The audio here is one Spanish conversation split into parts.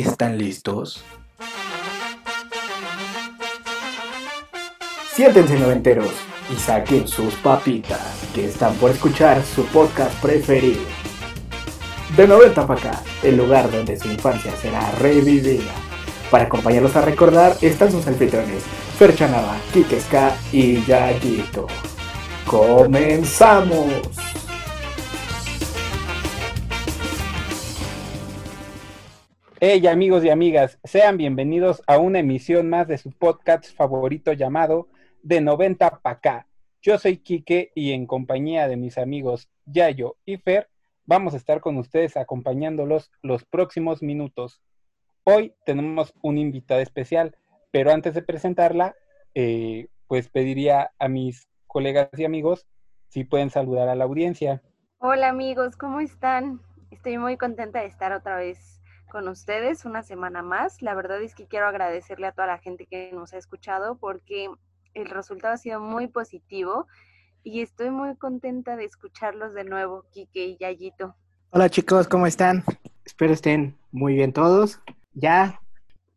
¿Están listos? Siéntense noventeros y saquen sus papitas, que están por escuchar su podcast preferido. De 90 para acá, el lugar donde su infancia será revivida. Para acompañarlos a recordar están sus anfitriones, Ferchanaba, Kikeska y Yayito. ¡Comenzamos! Hey amigos y amigas, sean bienvenidos a una emisión más de su podcast favorito llamado De 90 pa' acá. Yo soy Quique y en compañía de mis amigos Yayo y Fer vamos a estar con ustedes acompañándolos los próximos minutos. Hoy tenemos un invitado especial, pero antes de presentarla, eh, pues pediría a mis colegas y amigos si pueden saludar a la audiencia. Hola amigos, ¿cómo están? Estoy muy contenta de estar otra vez con ustedes una semana más. La verdad es que quiero agradecerle a toda la gente que nos ha escuchado porque el resultado ha sido muy positivo y estoy muy contenta de escucharlos de nuevo, Kike y Yayito. Hola chicos, ¿cómo están? Espero estén muy bien todos. Ya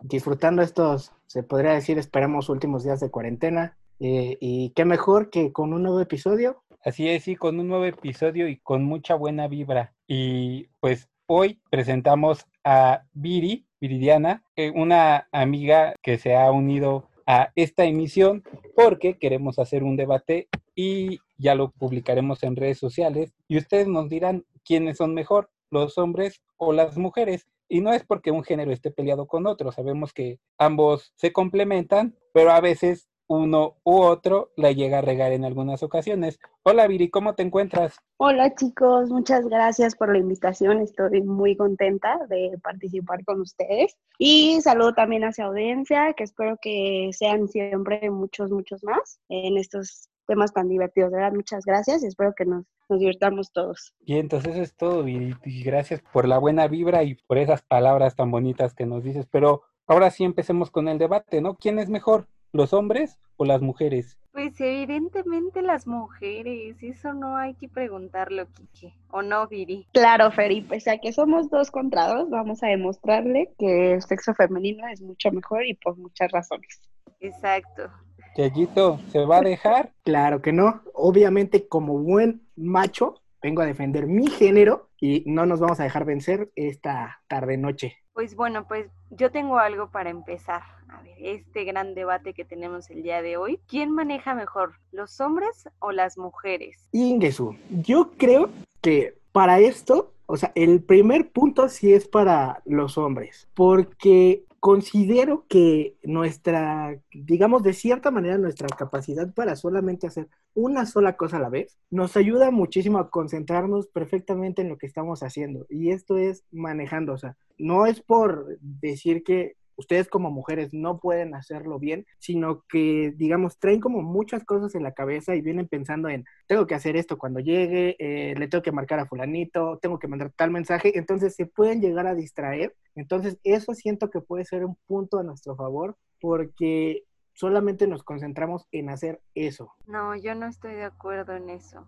disfrutando estos, se podría decir, esperamos últimos días de cuarentena. Eh, y qué mejor que con un nuevo episodio. Así es, sí, con un nuevo episodio y con mucha buena vibra. Y pues Hoy presentamos a Viri, Viridiana, eh, una amiga que se ha unido a esta emisión porque queremos hacer un debate y ya lo publicaremos en redes sociales y ustedes nos dirán quiénes son mejor, los hombres o las mujeres. Y no es porque un género esté peleado con otro, sabemos que ambos se complementan, pero a veces uno u otro la llega a regar en algunas ocasiones. Hola Viri, ¿cómo te encuentras? Hola chicos, muchas gracias por la invitación. Estoy muy contenta de participar con ustedes. Y saludo también hacia audiencia, que espero que sean siempre muchos, muchos más en estos temas tan divertidos. De verdad, muchas gracias y espero que nos, nos divirtamos todos. Y entonces eso es todo, Viri. Y gracias por la buena vibra y por esas palabras tan bonitas que nos dices. Pero ahora sí empecemos con el debate, ¿no? ¿Quién es mejor? ¿Los hombres o las mujeres? Pues evidentemente las mujeres, eso no hay que preguntarlo, Kike, ¿o no, Viri? Claro, Feri, pues ya que somos dos contra dos, vamos a demostrarle que el sexo femenino es mucho mejor y por muchas razones. Exacto. Chayito, ¿se va a dejar? Claro que no. Obviamente, como buen macho, vengo a defender mi género y no nos vamos a dejar vencer esta tarde-noche. Pues bueno, pues yo tengo algo para empezar. A ver, este gran debate que tenemos el día de hoy. ¿Quién maneja mejor, los hombres o las mujeres? Ingesu, yo creo que para esto, o sea, el primer punto sí es para los hombres, porque considero que nuestra, digamos de cierta manera, nuestra capacidad para solamente hacer una sola cosa a la vez nos ayuda muchísimo a concentrarnos perfectamente en lo que estamos haciendo. Y esto es manejando, o sea, no es por decir que ustedes como mujeres no pueden hacerlo bien, sino que, digamos, traen como muchas cosas en la cabeza y vienen pensando en, tengo que hacer esto cuando llegue, eh, le tengo que marcar a fulanito, tengo que mandar tal mensaje, entonces se pueden llegar a distraer. Entonces, eso siento que puede ser un punto a nuestro favor porque solamente nos concentramos en hacer eso. No, yo no estoy de acuerdo en eso.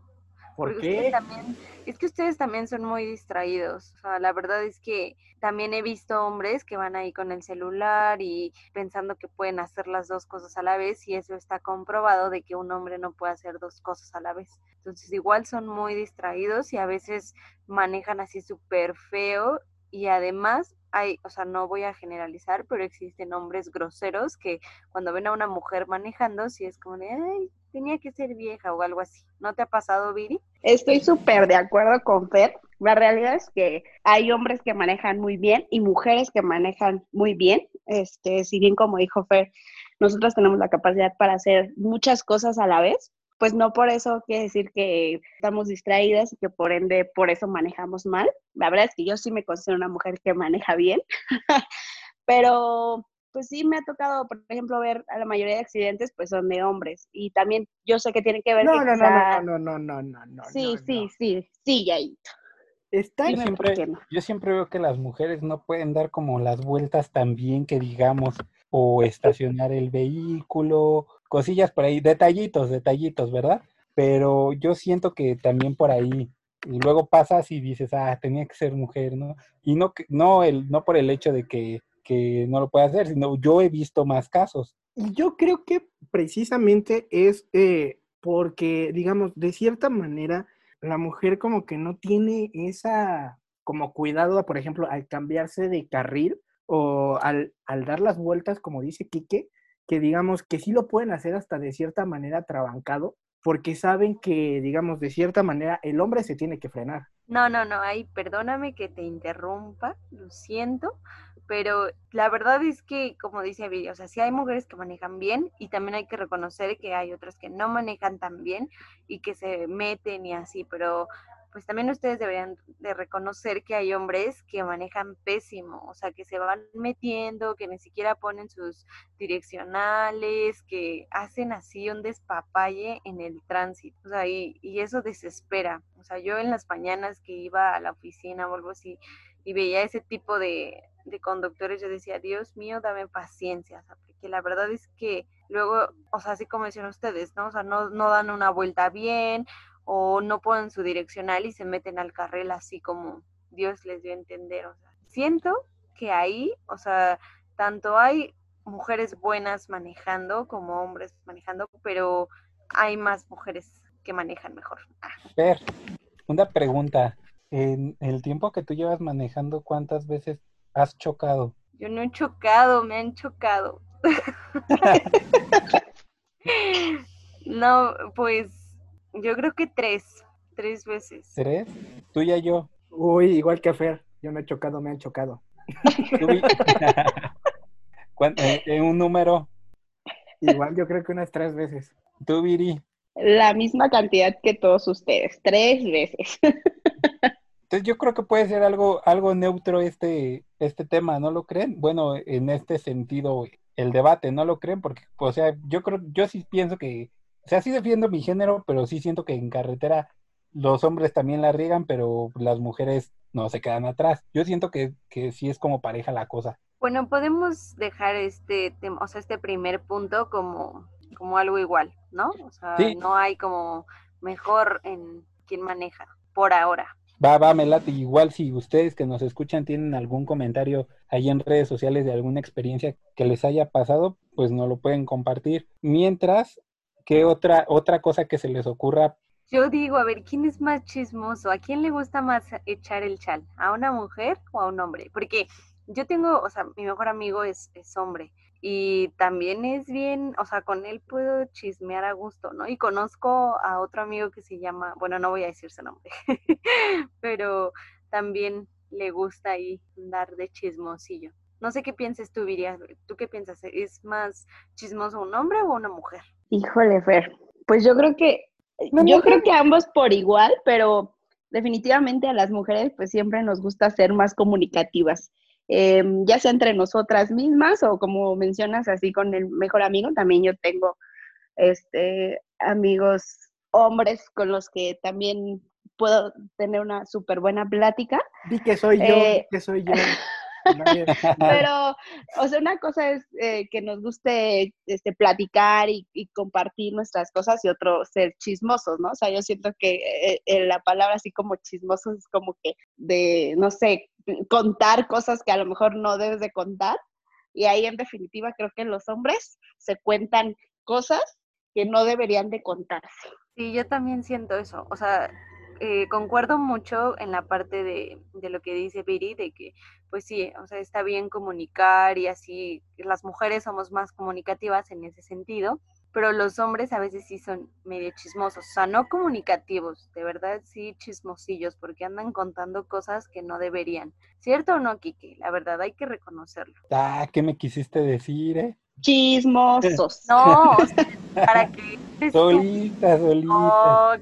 ¿Por qué? También, es que ustedes también son muy distraídos. O sea, la verdad es que también he visto hombres que van ahí con el celular y pensando que pueden hacer las dos cosas a la vez y eso está comprobado de que un hombre no puede hacer dos cosas a la vez. Entonces igual son muy distraídos y a veces manejan así súper feo y además hay, o sea, no voy a generalizar, pero existen hombres groseros que cuando ven a una mujer manejando, sí es como de, ay, tenía que ser vieja o algo así. ¿No te ha pasado, Viri? Estoy súper de acuerdo con Fer. La realidad es que hay hombres que manejan muy bien y mujeres que manejan muy bien. Este, si bien como dijo Fer, nosotros tenemos la capacidad para hacer muchas cosas a la vez, pues no por eso quiere decir que estamos distraídas y que por ende por eso manejamos mal. La verdad es que yo sí me considero una mujer que maneja bien, pero pues sí me ha tocado, por ejemplo, ver a la mayoría de accidentes, pues son de hombres. Y también yo sé que tiene que ver... No, que no, quizá- no, no, no, no, no, no. Sí, no, sí, no. sí, sí. Está Yo siempre, yo siempre veo que las mujeres no pueden dar como las vueltas tan bien que digamos, o estacionar el vehículo, cosillas por ahí, detallitos, detallitos, ¿verdad? Pero yo siento que también por ahí y luego pasas y dices, ah, tenía que ser mujer, ¿no? Y no, no, el, no por el hecho de que, que no lo pueda hacer, sino yo he visto más casos. Y yo creo que precisamente es eh, porque, digamos, de cierta manera, la mujer como que no tiene esa, como cuidado, por ejemplo, al cambiarse de carril o al, al dar las vueltas, como dice Quique, que digamos que sí lo pueden hacer hasta de cierta manera trabancado, porque saben que, digamos, de cierta manera el hombre se tiene que frenar. No, no, no, ahí perdóname que te interrumpa, lo siento, pero la verdad es que, como dice Viri, o sea, sí hay mujeres que manejan bien y también hay que reconocer que hay otras que no manejan tan bien y que se meten y así, pero pues también ustedes deberían de reconocer que hay hombres que manejan pésimo, o sea, que se van metiendo, que ni siquiera ponen sus direccionales, que hacen así un despapalle en el tránsito, o sea, y, eso desespera. O sea, yo en las mañanas que iba a la oficina o así y veía ese tipo de, de conductores, yo decía, Dios mío, dame paciencia, o sea, porque la verdad es que luego, o sea, así como decían ustedes, ¿no? O sea, no, no dan una vuelta bien o no ponen su direccional y se meten al carril así como Dios les dio a entender. O sea, siento que ahí, o sea, tanto hay mujeres buenas manejando como hombres manejando, pero hay más mujeres que manejan mejor. Ah. Ver, una pregunta. En el tiempo que tú llevas manejando, ¿cuántas veces has chocado? Yo no he chocado, me han chocado. no, pues yo creo que tres, tres veces. ¿Tres? ¿Tú y yo? Uy, igual que Fer, yo no he chocado, me han chocado. Eh, ¿En un número? Igual yo creo que unas tres veces. ¿Tú, Viri? La misma cantidad que todos ustedes, tres veces. Entonces yo creo que puede ser algo, algo neutro este, este tema, ¿no lo creen? Bueno, en este sentido, el debate, ¿no lo creen? Porque, o sea, yo creo, yo sí pienso que o sea, sí defiendo mi género, pero sí siento que en carretera los hombres también la riegan, pero las mujeres no se quedan atrás. Yo siento que, que sí es como pareja la cosa. Bueno, podemos dejar este tema, o sea, este primer punto como, como algo igual, ¿no? O sea, no hay como mejor en quien maneja, por ahora. Va, va, Melati. Igual si ustedes que nos escuchan tienen algún comentario ahí en redes sociales de alguna experiencia que les haya pasado, pues no lo pueden compartir. Mientras, ¿Qué otra, otra cosa que se les ocurra? Yo digo, a ver, ¿quién es más chismoso? ¿A quién le gusta más echar el chal? ¿A una mujer o a un hombre? Porque yo tengo, o sea, mi mejor amigo es, es hombre y también es bien, o sea, con él puedo chismear a gusto, ¿no? Y conozco a otro amigo que se llama, bueno, no voy a decir su nombre, pero también le gusta ahí andar de chismosillo. No sé qué pienses tú, Viria. ¿Tú qué piensas? ¿Es más chismoso un hombre o una mujer? Híjole, Fer. Pues yo creo que, yo creo que ambos por igual, pero definitivamente a las mujeres pues siempre nos gusta ser más comunicativas. Em, ya sea entre nosotras mismas o como mencionas así con el mejor amigo, también yo tengo este amigos hombres con los que también puedo tener una súper buena plática. Di que soy yo, eh, que soy yo. Pero, o sea, una cosa es eh, que nos guste este, platicar y, compartir nuestras cosas y otro ser chismosos, ¿no? O sea, yo siento que eh, eh, la palabra así como chismosos es como que de, no sé, contar cosas que a lo mejor no debes de contar. Y ahí en definitiva creo que los hombres se cuentan cosas que no deberían de contarse. Sí, yo también siento eso. O sea, eh, concuerdo mucho en la parte de, de, lo que dice Viri, de que, pues sí, o sea, está bien comunicar y así, las mujeres somos más comunicativas en ese sentido, pero los hombres a veces sí son medio chismosos, o sea, no comunicativos, de verdad sí chismosillos, porque andan contando cosas que no deberían. ¿Cierto o no, Kiki? La verdad hay que reconocerlo. Ah, ¿qué me quisiste decir, eh? Chismosos. No, para que... Solita, solita.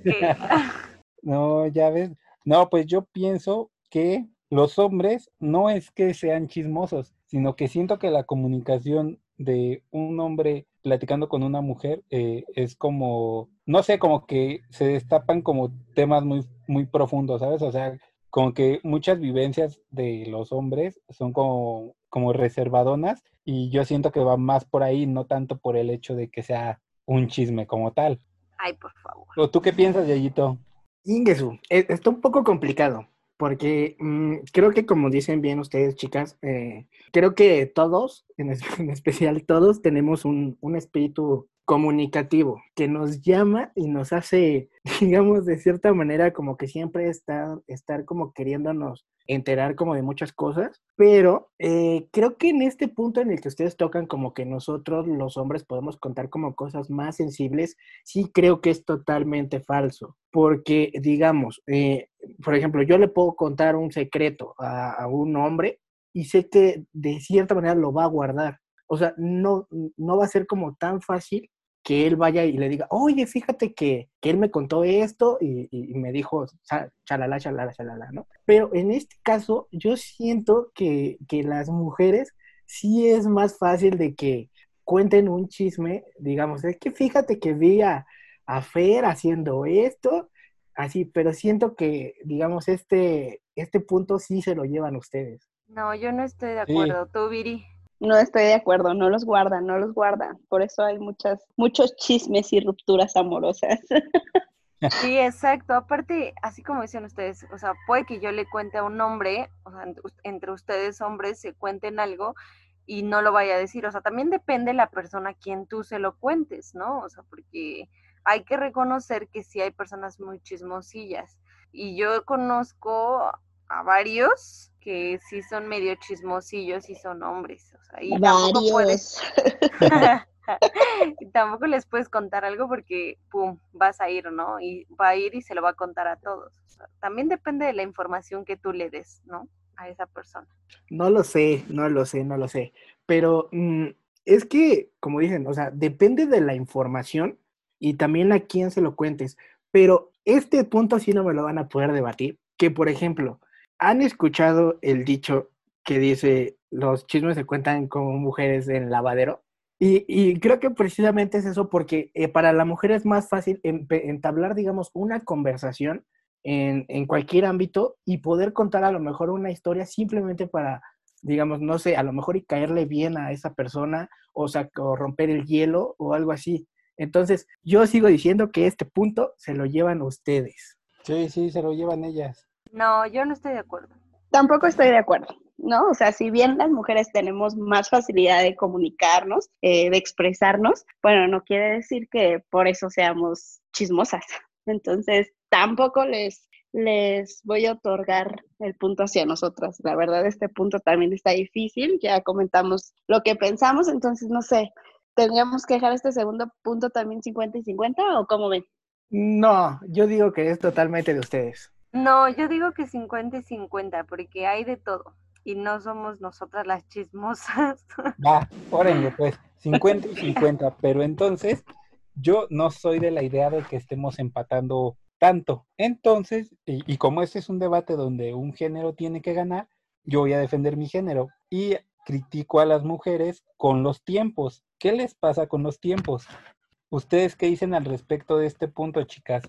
No, ya ves. No, pues yo pienso que los hombres no es que sean chismosos, sino que siento que la comunicación de un hombre platicando con una mujer eh, es como, no sé, como que se destapan como temas muy, muy profundos, ¿sabes? O sea, como que muchas vivencias de los hombres son como, como reservadonas y yo siento que va más por ahí, no tanto por el hecho de que sea un chisme como tal. Ay, por favor. ¿O tú qué piensas, Yayito? Ingesu, e- está un poco complicado, porque mm, creo que como dicen bien ustedes, chicas, eh, creo que todos, en especial todos, tenemos un, un espíritu comunicativo que nos llama y nos hace, digamos, de cierta manera, como que siempre estar, estar como queriéndonos enterar como de muchas cosas, pero eh, creo que en este punto en el que ustedes tocan como que nosotros los hombres podemos contar como cosas más sensibles, sí creo que es totalmente falso, porque digamos, eh, por ejemplo, yo le puedo contar un secreto a, a un hombre y sé que de cierta manera lo va a guardar. O sea, no, no va a ser como tan fácil que él vaya y le diga, oye, fíjate que, que él me contó esto y, y- y me dijo, "Cha- chalala, chalala, chalala, ¿no? Pero en este caso, yo siento que, que las mujeres sí es más fácil de que cuenten un chisme, digamos, es que fíjate que vi a, a Fer haciendo esto, así, pero siento que, digamos, este, este punto sí se lo llevan ustedes. No, yo no estoy de Sí. acuerdo. Tú, Viri. No estoy de acuerdo, no los guardan, no los guardan. Por eso hay muchas, muchos chismes y rupturas amorosas. Sí, exacto. Aparte, así como dicen ustedes, o sea, puede que yo le cuente a un hombre, o sea, ent- entre ustedes hombres se cuenten algo y no lo vaya a decir. O sea, también depende la persona a quien tú se lo cuentes, ¿no? O sea, porque hay que reconocer que sí hay personas muy chismosillas. Y yo conozco a varios que sí son medio chismosillos y son hombres. O sea, y tampoco puedes, y tampoco les puedes contar algo porque, pum, vas a ir, ¿no? Y va a ir y se lo va a contar a todos. O sea, también depende de la información que tú le des, ¿no? A esa persona. No lo sé, no lo sé, no lo sé. Pero mm, es que, como dicen, o sea, depende de la información y también a quién se lo cuentes. Pero este punto sí no me lo van a poder debatir. Que, por ejemplo, ¿han escuchado el dicho que dice los chismes se cuentan como mujeres en lavadero? Y, creo que precisamente es eso porque eh, para la mujer es más fácil entablar, digamos, una conversación en, cualquier ámbito y poder contar a lo mejor una historia simplemente para, digamos, no sé, a lo mejor y caerle bien a esa persona o, sa- o romper el hielo o algo así. Entonces, yo sigo diciendo que este punto se lo llevan ustedes. Sí, sí, se lo llevan ellas. No, yo no estoy de acuerdo. Tampoco estoy de acuerdo, ¿no? O sea, si bien las mujeres tenemos más facilidad de comunicarnos, eh, de expresarnos, bueno, no quiere decir que por eso seamos chismosas. Entonces, tampoco les, les voy a otorgar el punto hacia nosotras. La verdad, este punto también está difícil. Ya comentamos lo que pensamos, entonces, no sé, ¿tendríamos que dejar este segundo punto también 50 y 50 o cómo ven? No, yo digo que es totalmente de ustedes. No, yo digo que 50 y 50, porque hay de todo. Y no somos nosotras las chismosas. Va, órenle pues, 50 y 50, pero entonces yo no soy de la idea de que estemos empatando tanto. Entonces, y, y como este es un debate donde un género tiene que ganar, yo voy a defender mi género y critico a las mujeres con los tiempos. ¿Qué les pasa con los tiempos? ¿Ustedes qué dicen al respecto de este punto, chicas?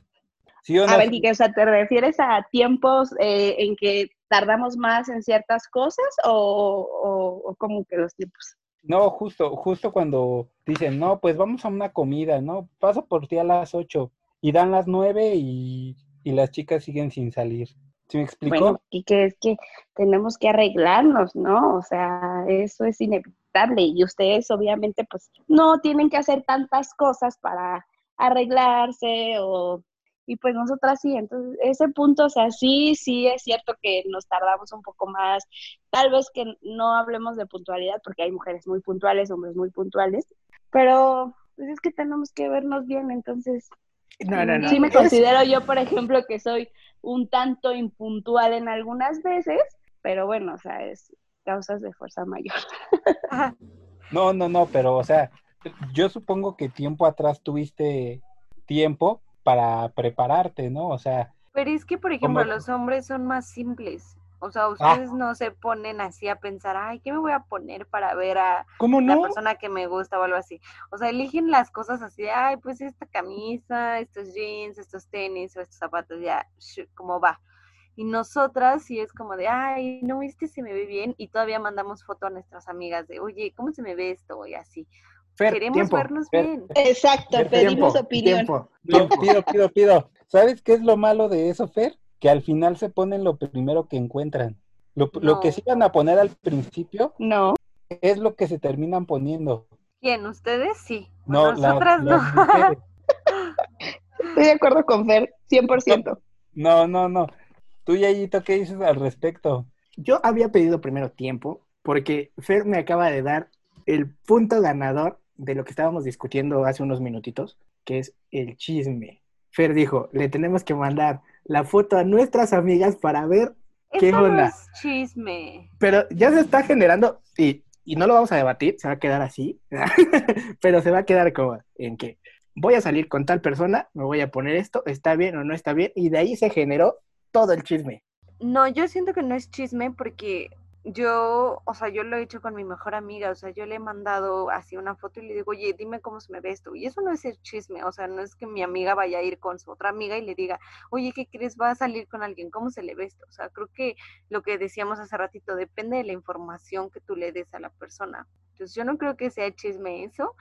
¿Sí o no? A ver, Quique, o sea, ¿te refieres a tiempos eh, en que tardamos más en ciertas cosas o, o, o cómo que los tiempos? No, justo, justo cuando dicen, no, pues vamos a una comida, ¿no? Paso por ti a las 8 y dan las 9 y, y las chicas siguen sin salir. ¿Sí me explicó? Bueno, Quique, es que tenemos que arreglarnos, ¿no? O sea, eso es inevitable y ustedes obviamente pues no tienen que hacer tantas cosas para arreglarse o... Y pues nosotras sí, entonces ese punto, o sea, sí, sí es cierto que nos tardamos un poco más, tal vez que no hablemos de puntualidad, porque hay mujeres muy puntuales, hombres muy puntuales, pero pues es que tenemos que vernos bien, entonces No, no, no. Sí me considero yo, por ejemplo, que soy un tanto impuntual en algunas veces, pero bueno, o sea, es causas de fuerza mayor. No, no, no, pero o sea, yo supongo que tiempo atrás tuviste tiempo para prepararte, ¿no? O sea, Pero es que, por ejemplo, Como- los hombres son más simples. O sea, ustedes no se ponen así a pensar, ay, ¿qué me voy a poner para ver a ¿Cómo la persona que me gusta o algo así? O sea, eligen las cosas así, de, ay, pues esta camisa, estos jeans, estos tenis o estos zapatos, ya, como va. Y nosotras sí es como de, ay, no, este se me ve bien. Y todavía mandamos foto a nuestras amigas de, oye, ¿cómo se me ve esto? Y así. Fer, Queremos tiempo. vernos Fer, bien. Exacto, pedimos opinión. tiempo, pido, tiempo. pido, pido, pido. ¿Sabes qué es lo malo de eso, Fer? Que al final se ponen lo primero que encuentran. Lo, lo que se iban a poner al principio No, es lo que se terminan poniendo. ¿Quién? ¿Ustedes? Sí. No, la- Nosotras no. las estoy de acuerdo con Fer, 100%. No, no, no. Tú, Yayito, ¿qué dices al respecto? Yo había pedido primero tiempo porque Fer me acaba de dar el punto ganador de lo que estábamos discutiendo hace unos minutitos, que es el chisme. Fer dijo, le tenemos que mandar la foto a nuestras amigas para ver, ¿Qué Eso no onda? es chisme. pero ya se está generando, y, y no lo vamos a debatir, se va a quedar así, pero se va a quedar como en que voy a salir con tal persona, me voy a poner esto, está bien o no está bien, y de ahí se generó todo el chisme. No, yo siento que no es chisme porque yo, o sea, yo lo he hecho con mi mejor amiga, o sea, yo le he mandado así una foto y le digo, oye, dime cómo se me ve esto. Y eso no es el chisme, o sea, no es que mi amiga vaya a ir con su otra amiga y le diga, oye, ¿qué crees? Va a salir con alguien, ¿cómo se le ve esto? O sea, creo que lo que decíamos hace ratito, depende de la información que tú le des a la persona. Entonces, yo no creo que sea chisme eso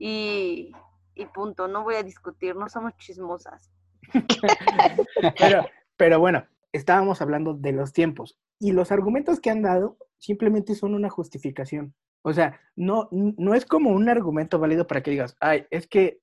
y, y punto, no voy a discutir, no somos chismosas. Pero, pero bueno, estábamos hablando de los tiempos y los argumentos que han dado simplemente son una justificación. O sea, no, no es como un argumento válido para que digas, ay, es que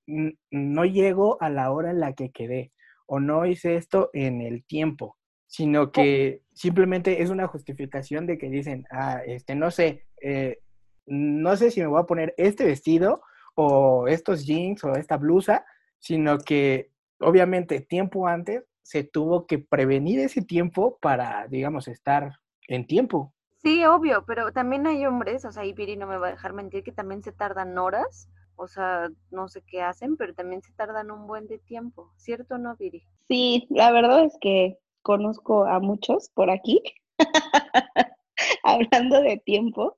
no llego a la hora en la que quedé o no hice esto en el tiempo, sino que simplemente es una justificación de que dicen, ah, este, no sé, eh, no sé si me voy a poner este vestido o estos jeans o esta blusa, sino que obviamente tiempo antes se tuvo que prevenir ese tiempo para, digamos, estar en tiempo. Sí, obvio, pero también hay hombres, o sea, y Viri no me va a dejar mentir, que también se tardan horas, o sea, no sé qué hacen, pero también se tardan un buen de tiempo, ¿cierto o no, Viri? Sí, la verdad es que conozco a muchos por aquí, hablando de tiempo.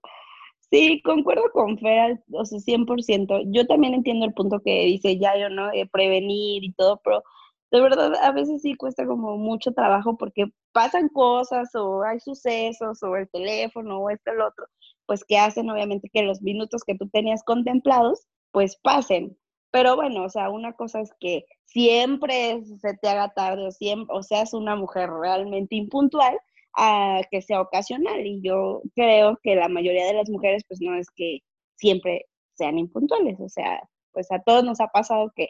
Sí, concuerdo con Fer, o sea, 100%. Yo también entiendo el punto que dice Yayo, ¿no? De prevenir y todo, pero de verdad a veces sí cuesta como mucho trabajo porque pasan cosas o hay sucesos o el teléfono o esto, el otro, pues que hacen obviamente que los minutos que tú tenías contemplados, pues pasen. Pero bueno, o sea, una cosa es que siempre se te haga tarde o siempre, o seas una mujer realmente impuntual, a que sea ocasional. Y yo creo que la mayoría de las mujeres, pues no es que siempre sean impuntuales. O sea, pues a todos nos ha pasado que,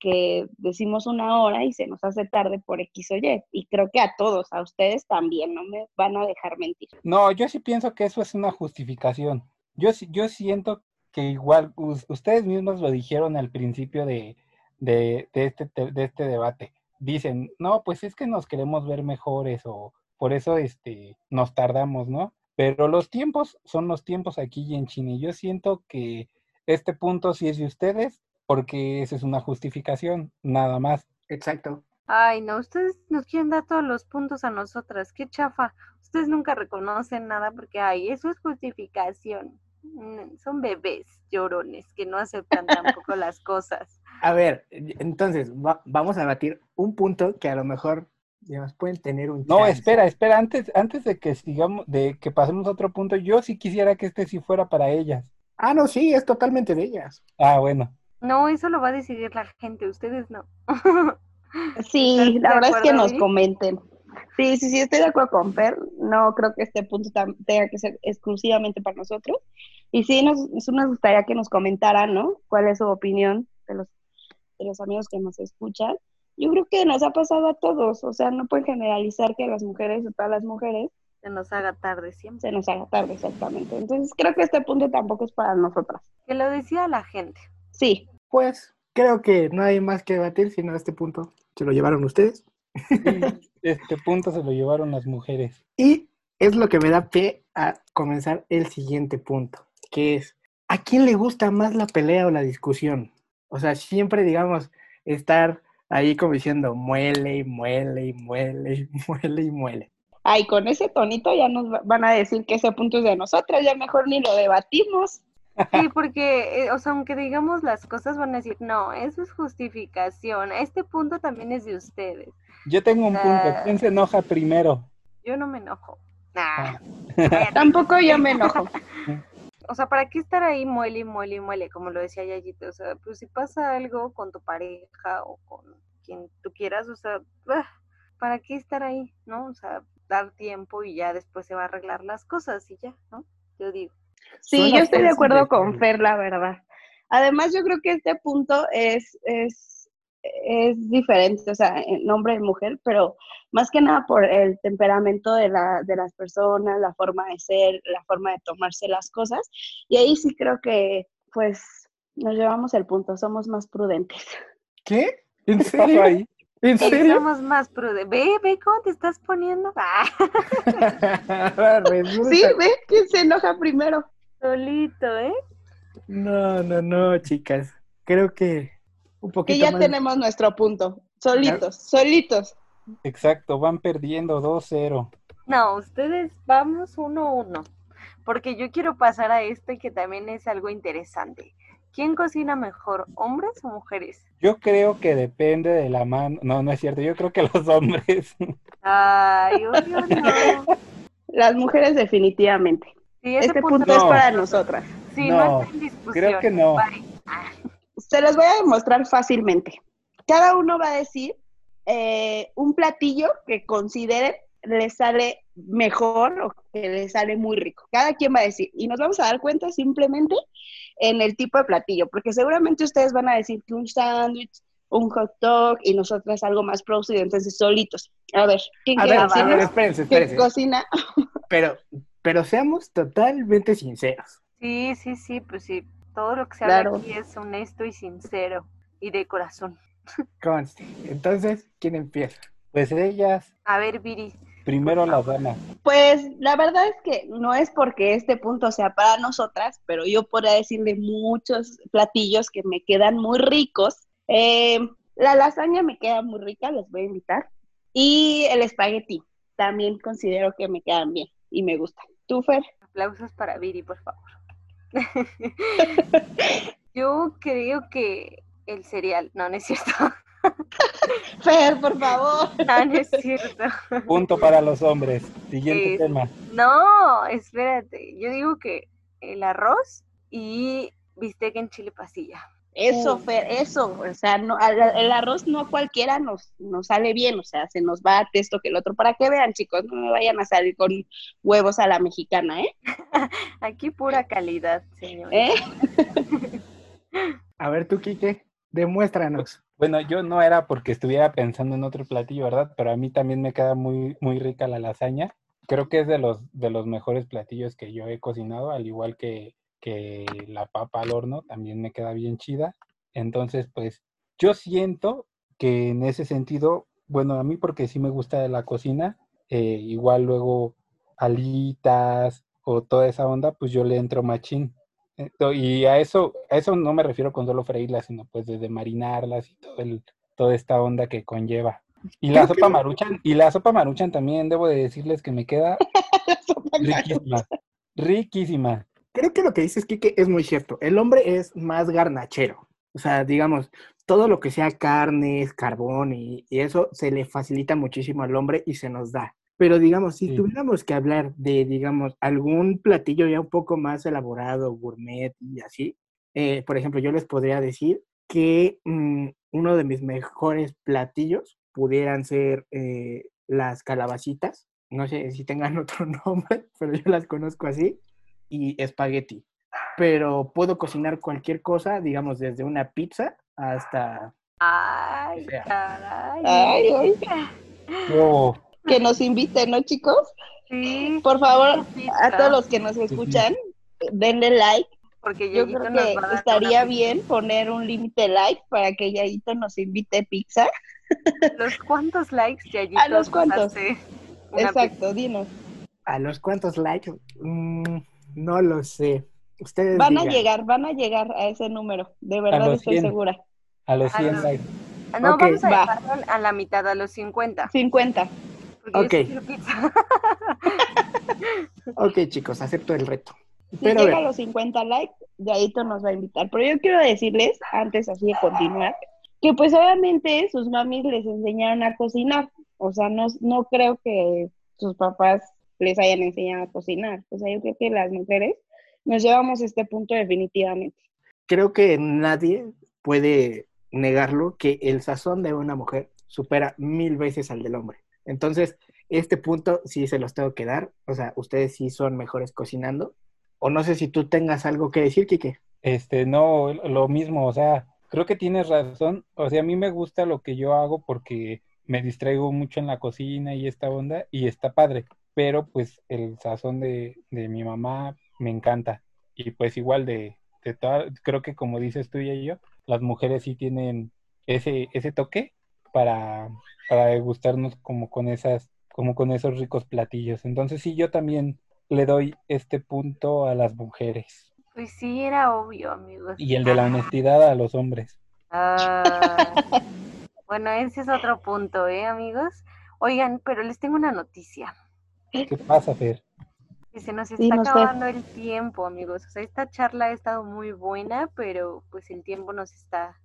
que decimos una hora y se nos hace tarde por X o Y. Y creo que a todos, a ustedes también, no me van a dejar mentir. No, yo sí pienso que eso es una justificación. Yo, yo siento que igual us- ustedes mismos lo dijeron al principio de, de, de este, te- de este debate. Dicen, no, pues es que nos queremos ver mejores o por eso este, nos tardamos, ¿no? Pero los tiempos son los tiempos aquí y en China. Y yo siento que este punto sí es de ustedes porque esa es una justificación, nada más. Exacto. Ay, no, ustedes nos quieren dar todos los puntos a nosotras, qué chafa. Ustedes nunca reconocen nada porque, ay, eso es justificación. Mm, Son bebés llorones que no aceptan tampoco las cosas. A ver, entonces va- vamos a debatir un punto que a lo mejor digamos, pueden tener un No, espera, espera, antes, antes de que sigamos, de que pasemos a otro punto, yo sí quisiera que este sí fuera para ellas. Ah, no, sí, es totalmente de ellas. Ah, bueno. No, eso lo va a decidir la gente, ustedes no. Sí, ¿Estás la verdad es que nos comenten. Sí, sí, sí, estoy de acuerdo con Fer. No creo que este punto tenga que ser exclusivamente para nosotros. Y sí, nos, nos gustaría que nos comentaran, ¿no? ¿Cuál es su opinión de los, de los amigos que nos escuchan? Yo creo que nos ha pasado a todos. O sea, no pueden generalizar que las mujeres o todas las mujeres Se nos haga tarde siempre. se nos haga tarde exactamente. Entonces, creo que este punto tampoco es para nosotras. Que lo decía la gente. Sí, Pues creo que no hay más que debatir, sino este punto se lo llevaron ustedes. Sí, este punto se lo llevaron las mujeres. Y es lo que me da pie a comenzar el siguiente punto, que es, ¿a quién le gusta más la pelea o la discusión? O sea, siempre, digamos, estar ahí como diciendo, muele y muele y muele y muele y muele. Ay, con ese tonito ya nos va- van a decir que ese punto es de nosotras, ya mejor ni lo debatimos. Sí, porque, eh, o sea, aunque digamos las cosas, van a decir, no, eso es justificación. Este punto también es de ustedes. Yo tengo un punto. Ah. ¿Quién se enoja primero? Yo no me enojo. Nah. Ah. Tampoco yo me enojo. O sea, ¿para qué estar ahí muele y muele y muele? Como lo decía Yayito. O sea, pues si pasa algo con tu pareja o con quien tú quieras, o sea, ah, ¿para qué estar ahí, no? O sea, dar tiempo y ya después se va a arreglar las cosas y ya, ¿no? Yo digo. Sí, yo estoy de acuerdo con Fer, la verdad. Además, yo creo que este punto es, es, es diferente, o sea, en hombre y mujer, pero más que nada por el temperamento de, la, de las personas, la forma de ser, la forma de tomarse las cosas. Y ahí sí creo que, pues, nos llevamos el punto, somos más prudentes. ¿Qué? ¿En serio? ¿En serio? Somos más prudentes. Ve, ve cómo te estás poniendo. Ah. sí, ve, ¿quién se enoja primero? Solito, ¿eh? No, no, no, chicas. Creo que un poquito Que ya tenemos nuestro punto. Solitos, solitos. Exacto, van perdiendo 2-0. No, ustedes vamos 1-1. Porque yo quiero pasar a este que también es algo interesante. ¿Quién cocina mejor, hombres o mujeres? Yo creo que depende de la mano. No, no es cierto. Yo creo que los hombres. Ay, obvio no. Las mujeres definitivamente. Sí, ese este punto, es para nosotras. Sí, no, está en discusión. Creo que no. Se los voy a demostrar fácilmente. Cada uno va a decir eh, un platillo que considere le sale mejor o que le sale muy rico. Cada quien va a decir. Y nos vamos a dar cuenta simplemente en el tipo de platillo, porque seguramente ustedes van a decir que un sándwich, un hot dog y nosotras algo más producido, entonces solitos. A ver, ¿quién a ver, a ver, espérense, espérense. cocina? pero, pero seamos totalmente sinceros. Sí, sí, sí, pues sí, todo lo que se habla aquí es honesto y sincero y de corazón. Conste. Entonces, ¿quién empieza? Pues ellas. A ver, Viri. Primero la dama. Pues la verdad es que no es porque este punto sea para nosotras, pero yo podría decirle muchos platillos que me quedan muy ricos. Eh, la lasaña me queda muy rica, les voy a invitar. Y el espagueti también considero que me quedan bien y me gustan. ¿Tú, Fer? Aplausos para Viri, por favor. yo creo que el cereal, no, no es cierto. Fer, por favor. No, no es cierto. Punto para los hombres. Siguiente tema. No, espérate. Yo digo que el arroz y bistec en chile pasilla. Eso, Fer, eso. O sea, no, el arroz no cualquiera nos, nos sale bien. O sea, se nos va a esto que el otro. Para que vean, chicos, no me vayan a salir con huevos a la mexicana, ¿eh? Aquí pura calidad, señor. ¿Eh? a ver, tú, Quique, demuéstranos. Bueno, yo no era porque estuviera pensando en otro platillo, ¿verdad? Pero a mí también me queda muy, muy rica la lasaña. Creo que es de los, de los mejores platillos que yo he cocinado, al igual que, que la papa al horno, también me queda bien chida. Entonces, pues yo siento que en ese sentido, bueno, a mí porque sí me gusta la cocina, eh, igual luego alitas o toda esa onda, pues yo le entro machín. Y a eso, a eso no me refiero con solo freírlas, sino pues desde marinarlas y todo el, toda esta onda que conlleva. Y la sopa maruchan, y la sopa maruchan también debo de decirles que me queda riquísima. Riquísima. Creo que lo que dices, Kike, es muy cierto. El hombre es más garnachero. O sea, digamos, todo lo que sea carnes, carbón y eso se le facilita muchísimo al hombre y se nos da. Pero digamos, si tuviéramos que hablar de, digamos, algún platillo ya un poco más elaborado, gourmet y así, eh, por ejemplo, yo les podría decir que mm, uno de mis mejores platillos pudieran ser eh, las calabacitas. No sé si tengan otro nombre, pero yo las conozco así. Y espagueti. Pero puedo cocinar cualquier cosa, digamos, desde una pizza hasta... Ay, caray. Ay, que nos inviten, ¿no, chicos? Sí. Por favor, a todos los que nos escuchan, denle like. Porque yo creo que estaría bien poner un límite like para que Yayito nos invite pizza. ¿Los cuántos likes, Yayito? A los cuántos. Exacto, dinos. A los cuántos likes, mm, no lo sé. Ustedes van a llegar, van a llegar a ese número, de verdad estoy segura. A los 100 likes. No, vamos a dejarlo a la mitad, a los 50. 50. Ok. ok, chicos, acepto el reto. Si llega a los 50 likes, Yaito nos va a invitar. Pero yo quiero decirles, antes así de continuar, que pues obviamente sus mamis les enseñaron a cocinar. O sea, no, no creo que sus papás les hayan enseñado a cocinar. O sea, yo creo que las mujeres nos llevamos a este punto definitivamente. Creo que nadie puede negarlo que el sazón de una mujer supera mil veces al del hombre. Entonces, este punto sí se los tengo que dar. O sea, ustedes sí son mejores cocinando. O no sé si tú tengas algo que decir, Kike. Este, no, lo mismo, o sea, creo que tienes razón. O sea, a mí me gusta lo que yo hago porque me distraigo mucho en la cocina y esta onda y está padre. Pero pues el sazón de, de mi mamá me encanta. Y pues igual de, de toda, creo que como dices tú y yo, las mujeres sí tienen ese, ese toque para, para gustarnos como con esas, como con esos ricos platillos. Entonces sí, yo también le doy este punto a las mujeres. Pues sí, era obvio, amigos. Y el de la honestidad a los hombres. Ah, bueno, ese es otro punto, ¿eh, amigos? Oigan, pero les tengo una noticia. ¿Qué pasa, Fer? Que se nos Sí, está acabando el tiempo, amigos. O sea, esta charla ha estado muy buena, pero pues el tiempo nos está,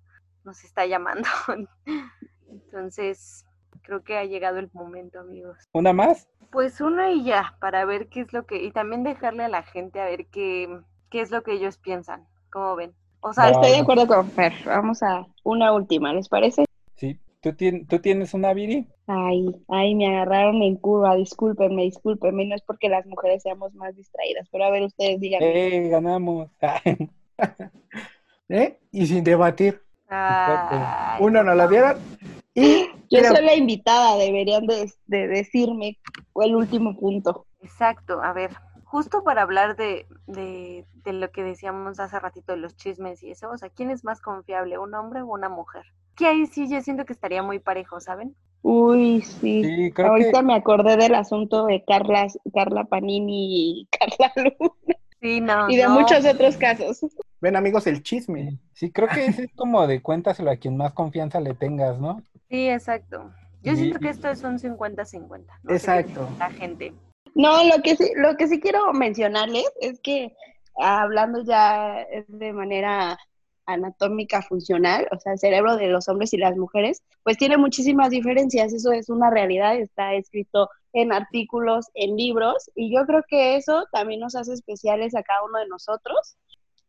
nos está llamando. Entonces, creo que ha llegado el momento, amigos. ¿Una más? Pues uno y ya, para ver qué es lo que, y también dejarle a la gente a ver qué, qué es lo que ellos piensan, ¿cómo ven? O sea. Estoy de acuerdo con Fer. Vamos a una última, ¿les parece? Sí. ¿Tú, tien- ¿Tú tienes una, Viri? Ay, ay, me agarraron en curva, discúlpenme, discúlpenme, no es porque las mujeres seamos más distraídas, pero a ver, ustedes díganme. ¡Eh, ganamos! ¿Eh? Y sin debatir. ay, Uno nos la dieron. Yo soy la invitada, deberían de, de decirme el último punto. Exacto, a ver, justo para hablar de, de, de lo que decíamos hace ratito de los chismes y eso, o sea, ¿quién es más confiable, un hombre o una mujer? Que ahí sí yo siento que estaría muy parejo, ¿saben? Uy, sí. Sí, creo Ahorita que me acordé del asunto de Carla, Carla Panini y Carla Luna Sí, no, y de no. muchos otros casos. ven amigos el chisme. sí, creo que ese es como de cuéntaselo a quien más confianza le tengas, ¿no? Sí, exacto. Yo Y- siento que esto es un 50-50. no Exacto. La gente. No, lo que sí, lo que sí quiero mencionarles es que hablando ya de manera anatómica funcional, o sea, el cerebro de los hombres y las mujeres, pues tiene muchísimas diferencias, eso es una realidad, está escrito en artículos, en libros, y yo creo que eso también nos hace especiales a cada uno de nosotros.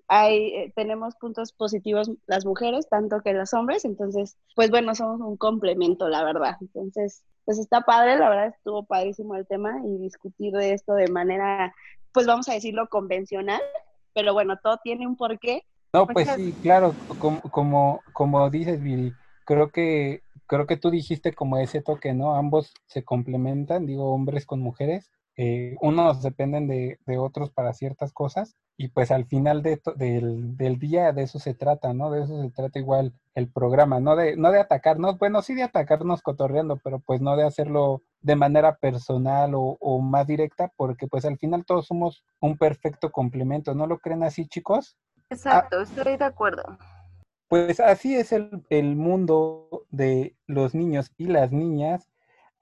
Hay, eh, tenemos puntos positivos las mujeres, tanto que los hombres, entonces, pues bueno, somos un complemento, la verdad. Entonces, pues está padre, la verdad estuvo padrísimo el tema y discutir de esto de manera, pues vamos a decirlo, convencional, pero bueno, todo tiene un porqué. No, pues Muchas- sí, claro, como, como, como dices, Viri, creo que, creo que tú dijiste como ese toque, ¿no? Ambos se complementan, digo, hombres con mujeres, eh, unos dependen de, de otros para ciertas cosas, y pues al final de del, del día de eso se trata, ¿no? De eso se trata igual el programa, no de, no de atacarnos, bueno, sí de atacarnos cotorreando, pero pues no de hacerlo de manera personal o, o más directa, porque pues al final todos somos un perfecto complemento, ¿no lo creen así, chicos? Exacto, estoy de acuerdo. Pues así es el, el mundo de los niños y las niñas.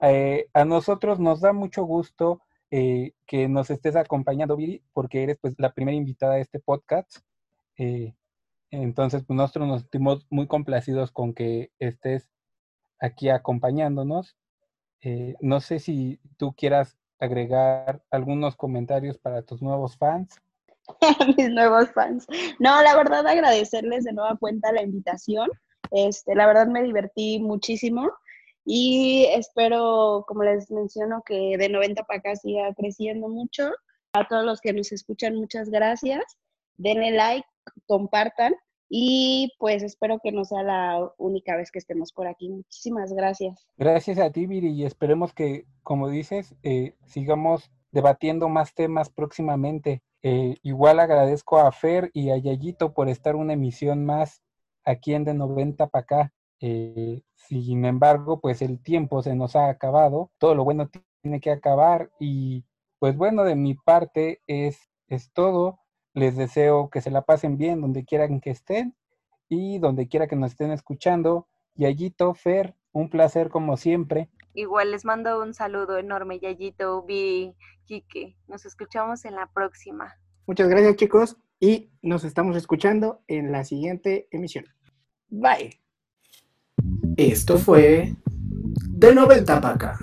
Eh, a nosotros nos da mucho gusto eh, que nos estés acompañando, Viri, porque eres pues la primera invitada de este podcast. Eh, entonces, pues nosotros nos sentimos muy complacidos con que estés aquí acompañándonos. Eh, no sé si tú quieras agregar algunos comentarios para tus nuevos fans. a mis nuevos fans. No, la verdad agradecerles de nueva cuenta la invitación. Este, la verdad me divertí muchísimo y espero, como les menciono, que de 90 para acá siga creciendo mucho. A todos los que nos escuchan, muchas gracias. Denle like, compartan y pues espero que no sea la única vez que estemos por aquí. Muchísimas gracias. Gracias a ti, Viri, y esperemos que, como dices, eh, sigamos debatiendo más temas próximamente. Eh, igual agradezco a Fer y a Yayito por estar una emisión más aquí en De 90 para acá. Eh, sin embargo, pues el tiempo se nos ha acabado, todo lo bueno tiene que acabar y pues bueno, de mi parte es, es todo. Les deseo que se la pasen bien donde quieran que estén y donde quiera que nos estén escuchando. Yayito, Fer, un placer como siempre. Igual les mando un saludo enorme, Yayito, Viri, Kike. Nos escuchamos en la próxima. Muchas gracias, chicos. Y nos estamos escuchando en la siguiente emisión. Bye. Esto fue De 90 para.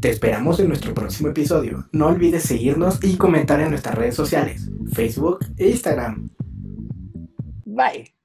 Te esperamos en nuestro próximo episodio. No olvides seguirnos y comentar en nuestras redes sociales, Facebook e Instagram. Bye.